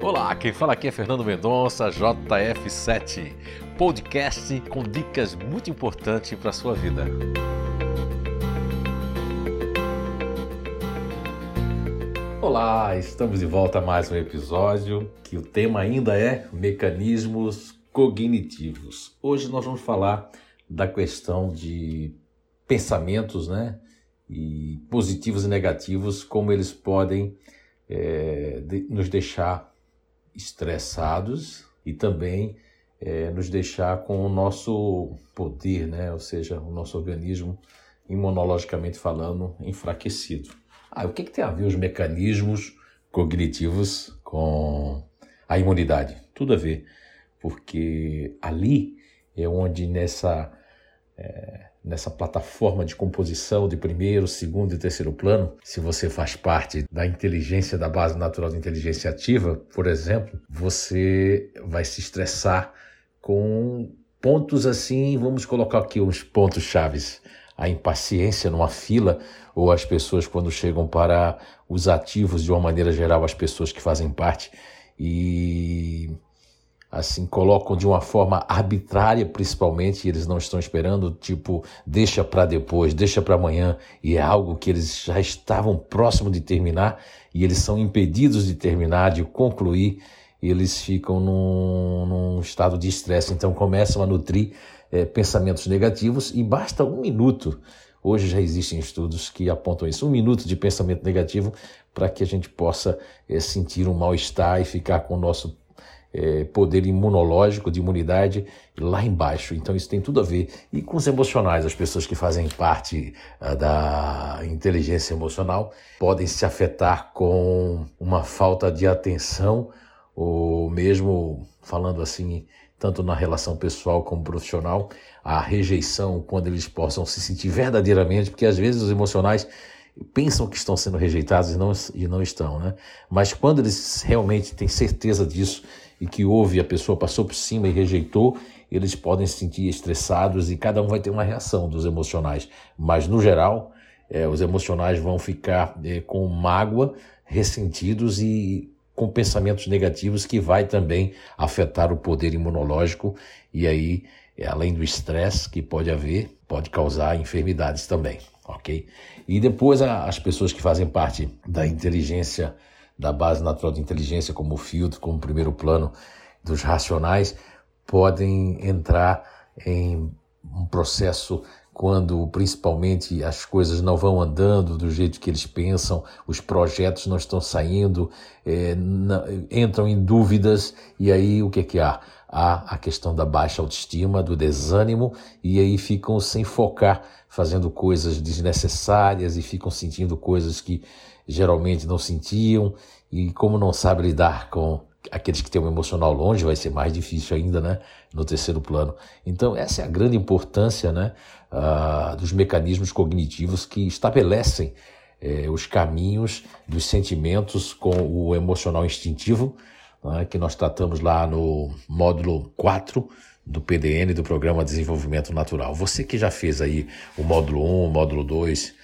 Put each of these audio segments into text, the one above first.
Olá, quem fala aqui é Fernando Mendonça, JF7, podcast com dicas muito importantes para a sua vida. Olá, estamos de volta a mais um episódio que o tema ainda é mecanismos cognitivos. Hoje nós vamos falar da questão de pensamentos, né? E positivos e negativos, como eles podem é, de, nos deixar estressados e também é, nos deixar com o nosso poder, né? ou seja, o nosso organismo, imunologicamente falando, enfraquecido. Ah, o que, que tem a ver os mecanismos cognitivos com a imunidade? Tudo a ver, porque ali é onde nessa é, nessa plataforma de composição de primeiro, segundo e terceiro plano, se você faz parte da inteligência, da base natural de inteligência ativa, por exemplo, você vai se estressar com pontos assim, vamos colocar aqui uns pontos chaves. A impaciência numa fila, ou as pessoas quando chegam para os ativos, de uma maneira geral, as pessoas que fazem parte, e assim colocam de uma forma arbitrária, principalmente, e eles não estão esperando, tipo, deixa para depois, deixa para amanhã, e é algo que eles já estavam próximo de terminar e eles são impedidos de terminar, de concluir, e eles ficam num, num estado de estresse, então começam a nutrir é, pensamentos negativos e basta um minuto. Hoje já existem estudos que apontam isso, um minuto de pensamento negativo para que a gente possa é, sentir um mal-estar e ficar com o nosso é, poder imunológico, de imunidade lá embaixo. Então isso tem tudo a ver. E com os emocionais, as pessoas que fazem parte uh, da inteligência emocional podem se afetar com uma falta de atenção, ou mesmo falando assim, tanto na relação pessoal como profissional, a rejeição, quando eles possam se sentir verdadeiramente, porque às vezes os emocionais pensam que estão sendo rejeitados e não, e não estão, né? Mas quando eles realmente têm certeza disso e que houve, a pessoa passou por cima e rejeitou, eles podem se sentir estressados e cada um vai ter uma reação dos emocionais. Mas, no geral, é, os emocionais vão ficar é, com mágoa, ressentidos e com pensamentos negativos que vai também afetar o poder imunológico e aí, além do estresse que pode haver, pode causar enfermidades também, ok? E depois as pessoas que fazem parte da inteligência da base natural de inteligência, como filtro, como primeiro plano dos racionais, podem entrar em um processo quando principalmente as coisas não vão andando do jeito que eles pensam, os projetos não estão saindo, é, não, entram em dúvidas, e aí o que, é que há? Há a questão da baixa autoestima, do desânimo, e aí ficam sem focar, fazendo coisas desnecessárias e ficam sentindo coisas que geralmente não sentiam, e como não sabe lidar com aqueles que têm um emocional longe, vai ser mais difícil ainda, né, no terceiro plano. Então, essa é a grande importância, né, uh, dos mecanismos cognitivos que estabelecem eh, os caminhos dos sentimentos com o emocional instintivo, né, que nós tratamos lá no módulo 4 do PDN, do Programa de Desenvolvimento Natural. Você que já fez aí o módulo 1, o módulo 2,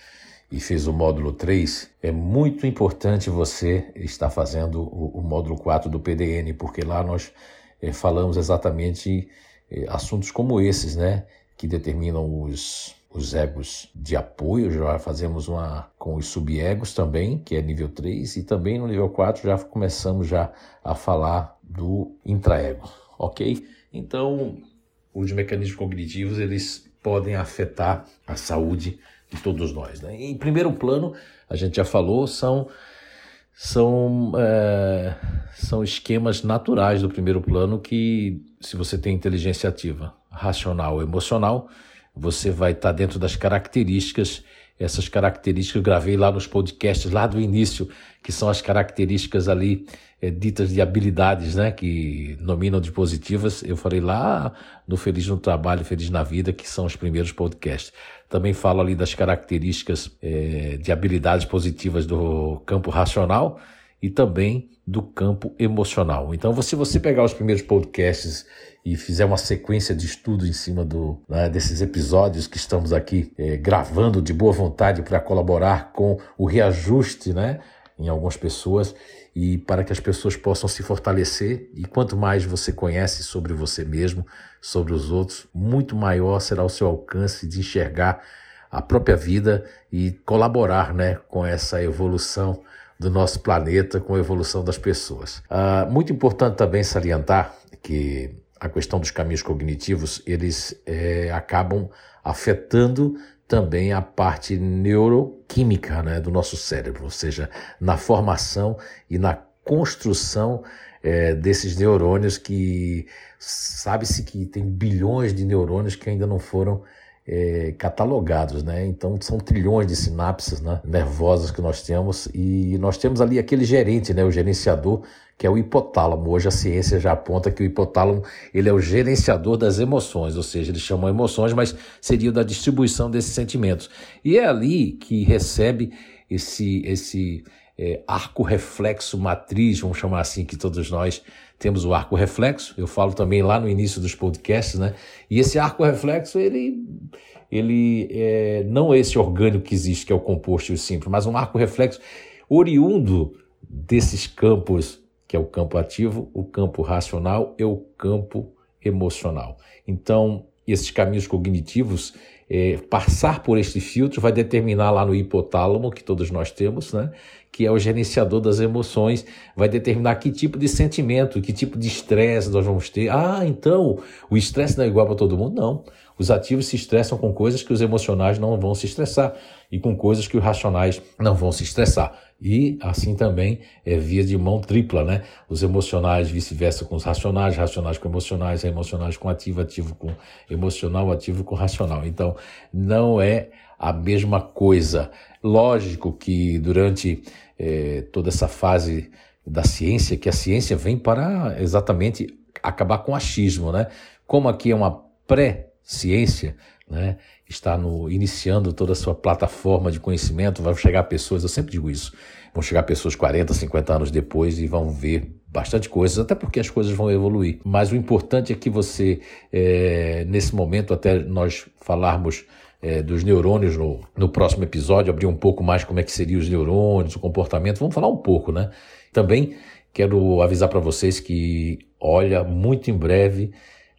e fez o módulo 3, é muito importante você estar fazendo o, o módulo 4 do PDN, porque lá nós é, falamos exatamente é, assuntos como esses, né? Que determinam os, os egos de apoio, já fazemos uma com os subegos também, que é nível 3, e também no nível 4 já começamos já a falar do intraego, ok? Então, os mecanismos cognitivos, eles podem afetar a saúde de todos nós. Né? Em primeiro plano, a gente já falou, são, são, é, são esquemas naturais do primeiro plano que, se você tem inteligência ativa, racional, emocional, você vai estar dentro das características essas características eu gravei lá nos podcasts lá do início, que são as características ali é, ditas de habilidades, né, que nominam de positivas. Eu falei lá no Feliz no Trabalho, Feliz na Vida, que são os primeiros podcasts. Também falo ali das características é, de habilidades positivas do campo racional e também do campo emocional. Então, se você pegar os primeiros podcasts e fizer uma sequência de estudo em cima do, né, desses episódios que estamos aqui é, gravando de boa vontade para colaborar com o reajuste né, em algumas pessoas e para que as pessoas possam se fortalecer. E quanto mais você conhece sobre você mesmo, sobre os outros, muito maior será o seu alcance de enxergar a própria vida e colaborar né, com essa evolução do nosso planeta, com a evolução das pessoas. Uh, muito importante também salientar que a questão dos caminhos cognitivos, eles é, acabam afetando também a parte neuroquímica né, do nosso cérebro, ou seja, na formação e na construção é, desses neurônios que sabe-se que tem bilhões de neurônios que ainda não foram é, catalogados, né? Então são trilhões de sinapses né, nervosas que nós temos e nós temos ali aquele gerente, né, o gerenciador que é o hipotálamo. Hoje a ciência já aponta que o hipotálamo ele é o gerenciador das emoções, ou seja, eles chamam emoções, mas seria da distribuição desses sentimentos. E é ali que recebe esse esse é, arco reflexo matriz, vamos chamar assim, que todos nós temos o arco reflexo, eu falo também lá no início dos podcasts, né? E esse arco reflexo, ele, ele é, não é esse orgânico que existe, que é o composto e o simples, mas um arco reflexo oriundo desses campos, que é o campo ativo, o campo racional e o campo emocional. Então, esses caminhos cognitivos, é, passar por este filtro vai determinar lá no hipotálamo, que todos nós temos, né? que é o gerenciador das emoções, vai determinar que tipo de sentimento, que tipo de estresse nós vamos ter. Ah, então o estresse não é igual para todo mundo? Não. Os ativos se estressam com coisas que os emocionais não vão se estressar e com coisas que os racionais não vão se estressar. E assim também é via de mão tripla, né? Os emocionais vice-versa com os racionais, racionais com emocionais, emocionais com ativo, ativo com emocional, ativo com racional. Então, não é a mesma coisa. Lógico que durante é, toda essa fase da ciência, que a ciência vem para exatamente acabar com o achismo, né? Como aqui é uma pré-ciência, né? Está no, iniciando toda a sua plataforma de conhecimento, vão chegar pessoas, eu sempre digo isso, vão chegar pessoas 40, 50 anos depois e vão ver bastante coisas, até porque as coisas vão evoluir. Mas o importante é que você, é, nesse momento, até nós falarmos é, dos neurônios no, no próximo episódio, abrir um pouco mais como é que seriam os neurônios, o comportamento, vamos falar um pouco, né? Também quero avisar para vocês que, olha, muito em breve,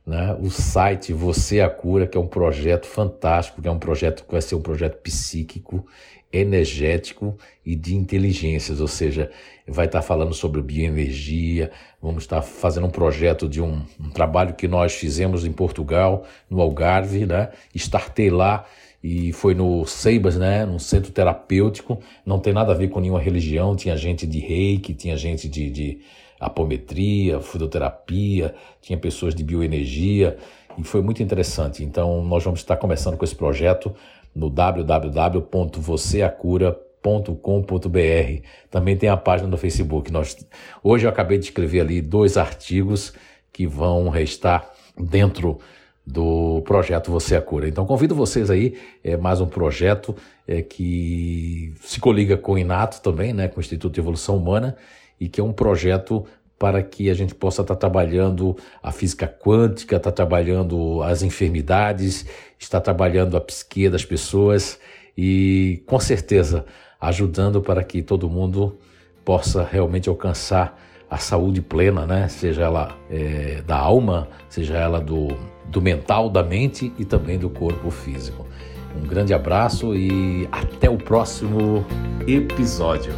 né, o site Você a Cura, que é um projeto fantástico, que é um projeto que vai ser um projeto psíquico, energético e de inteligências, ou seja, vai estar falando sobre bioenergia, vamos estar fazendo um projeto de um, um trabalho que nós fizemos em Portugal, no Algarve, né? Startei lá e foi no Seibas, né, num centro terapêutico, não tem nada a ver com nenhuma religião, tinha gente de reiki, tinha gente de, de apometria, fluidoterapia, tinha pessoas de bioenergia, e foi muito interessante. Então, nós vamos estar começando com esse projeto no www.vocêacura.com.br. Também tem a página no Facebook. Nós, hoje eu acabei de escrever ali dois artigos que vão restar dentro do projeto Você a Cura. Então convido vocês aí, é mais um projeto é, que se coliga com o Inato também, né, com o Instituto de Evolução Humana, e que é um projeto para que a gente possa estar trabalhando a física quântica, estar trabalhando as enfermidades, estar trabalhando a psique das pessoas e, com certeza, ajudando para que todo mundo possa realmente alcançar a saúde plena, né? Seja ela é, da alma, seja ela do, do mental, da mente e também do corpo físico. Um grande abraço e até o próximo episódio.